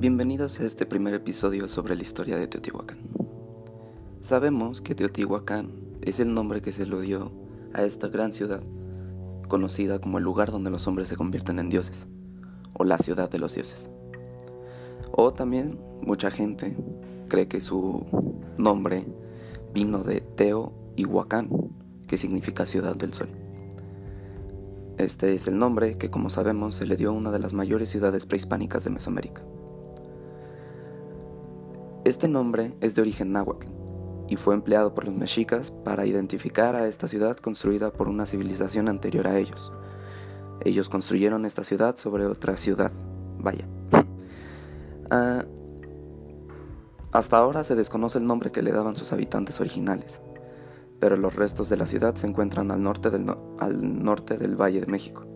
Bienvenidos a este primer episodio sobre la historia de Teotihuacán. Sabemos que Teotihuacán es el nombre que se le dio a esta gran ciudad, conocida como el lugar donde los hombres se convierten en dioses, o la ciudad de los dioses. O también mucha gente cree que su nombre vino de Teo y que significa ciudad del sol. Este es el nombre que, como sabemos, se le dio a una de las mayores ciudades prehispánicas de Mesoamérica. Este nombre es de origen náhuatl y fue empleado por los mexicas para identificar a esta ciudad construida por una civilización anterior a ellos. Ellos construyeron esta ciudad sobre otra ciudad. Vaya. Ah, hasta ahora se desconoce el nombre que le daban sus habitantes originales, pero los restos de la ciudad se encuentran al norte del, al norte del Valle de México,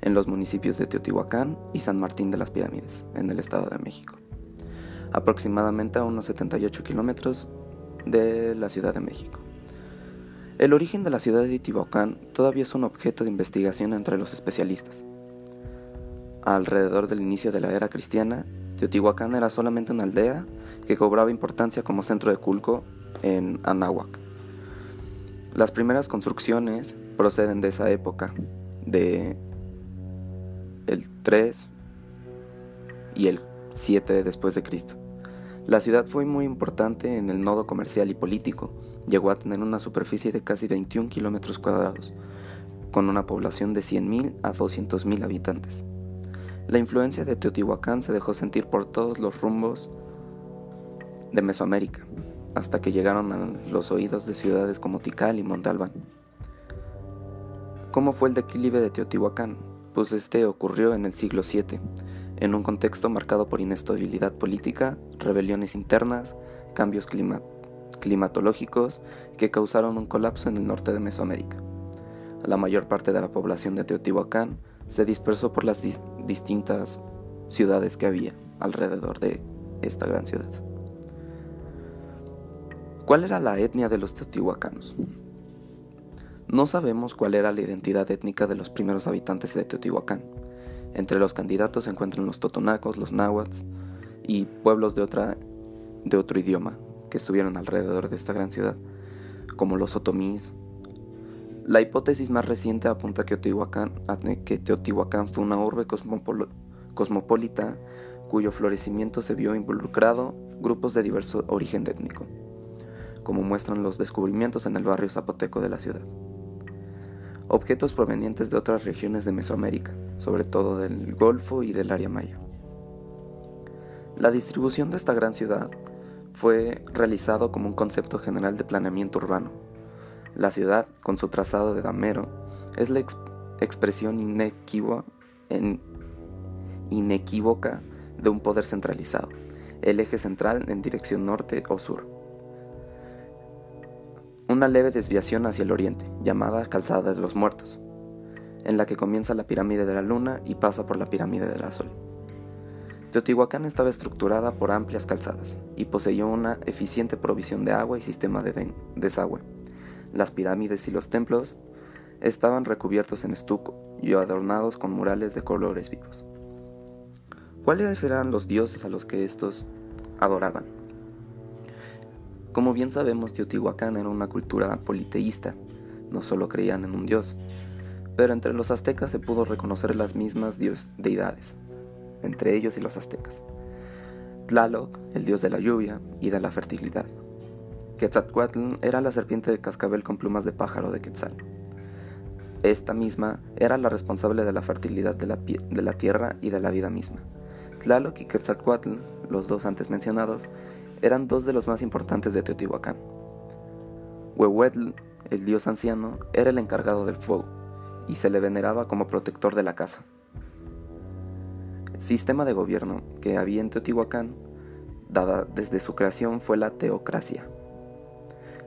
en los municipios de Teotihuacán y San Martín de las Pirámides, en el Estado de México aproximadamente a unos 78 kilómetros de la Ciudad de México. El origen de la ciudad de Teotihuacán todavía es un objeto de investigación entre los especialistas. Alrededor del inicio de la era cristiana, Teotihuacán era solamente una aldea que cobraba importancia como centro de culto en Anáhuac. Las primeras construcciones proceden de esa época, de el 3 y el 7 después de Cristo. La ciudad fue muy importante en el nodo comercial y político. Llegó a tener una superficie de casi 21 kilómetros cuadrados, con una población de 100.000 a 200.000 habitantes. La influencia de Teotihuacán se dejó sentir por todos los rumbos de Mesoamérica, hasta que llegaron a los oídos de ciudades como Tikal y Monte Albán. ¿Cómo fue el declive de Teotihuacán? Pues este ocurrió en el siglo VII, en un contexto marcado por inestabilidad política, rebeliones internas, cambios climatológicos que causaron un colapso en el norte de Mesoamérica. La mayor parte de la población de Teotihuacán se dispersó por las distintas ciudades que había alrededor de esta gran ciudad. ¿Cuál era la etnia de los teotihuacanos? No sabemos cuál era la identidad étnica de los primeros habitantes de Teotihuacán, entre los candidatos se encuentran los totonacos, los náhuatl y pueblos de, otra, de otro idioma que estuvieron alrededor de esta gran ciudad, como los otomís. La hipótesis más reciente apunta que Teotihuacán, que Teotihuacán fue una urbe cosmopolita cuyo florecimiento se vio involucrado grupos de diverso origen étnico, como muestran los descubrimientos en el barrio zapoteco de la ciudad objetos provenientes de otras regiones de Mesoamérica, sobre todo del Golfo y del área maya. La distribución de esta gran ciudad fue realizado como un concepto general de planeamiento urbano. La ciudad, con su trazado de damero, es la expresión inequívoca de un poder centralizado, el eje central en dirección norte o sur una leve desviación hacia el oriente, llamada Calzada de los Muertos, en la que comienza la pirámide de la Luna y pasa por la pirámide del Sol. Teotihuacán estaba estructurada por amplias calzadas y poseía una eficiente provisión de agua y sistema de desagüe. Las pirámides y los templos estaban recubiertos en estuco y adornados con murales de colores vivos. ¿Cuáles eran los dioses a los que estos adoraban? Como bien sabemos, Teotihuacán era una cultura politeísta, no solo creían en un dios, pero entre los aztecas se pudo reconocer las mismas dios deidades, entre ellos y los aztecas. Tlaloc, el dios de la lluvia y de la fertilidad. Quetzalcoatl era la serpiente de cascabel con plumas de pájaro de Quetzal. Esta misma era la responsable de la fertilidad de la, de la tierra y de la vida misma. Tlaloc y Quetzalcoatl, los dos antes mencionados, eran dos de los más importantes de Teotihuacán. Huehuetl, el dios anciano, era el encargado del fuego y se le veneraba como protector de la casa. El sistema de gobierno que había en Teotihuacán, dada desde su creación, fue la teocracia.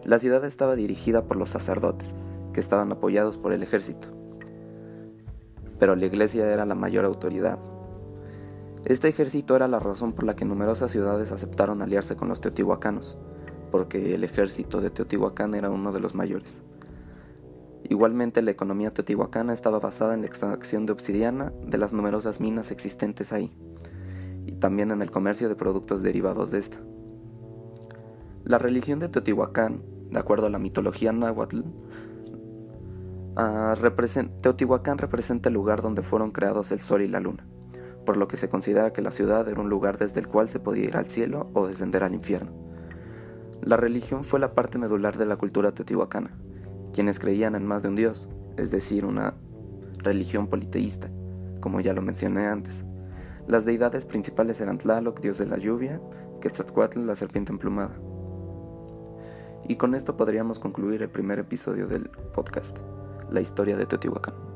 La ciudad estaba dirigida por los sacerdotes, que estaban apoyados por el ejército, pero la iglesia era la mayor autoridad este ejército era la razón por la que numerosas ciudades aceptaron aliarse con los teotihuacanos, porque el ejército de Teotihuacán era uno de los mayores. Igualmente la economía teotihuacana estaba basada en la extracción de obsidiana de las numerosas minas existentes ahí. Y también en el comercio de productos derivados de esta. La religión de Teotihuacán, de acuerdo a la mitología náhuatl, uh, Teotihuacán representa el lugar donde fueron creados el sol y la luna, por lo que se considera que la ciudad era un lugar desde el cual se podía ir al cielo o descender al infierno. La religión fue la parte medular de la cultura teotihuacana, quienes creían en más de un dios, es decir, una religión politeísta, como ya lo mencioné antes. Las deidades principales eran Tlaloc, dios de la lluvia, Quetzalcoatl, la serpiente emplumada. Y con esto podríamos concluir el primer episodio del podcast, la historia de Teotihuacán.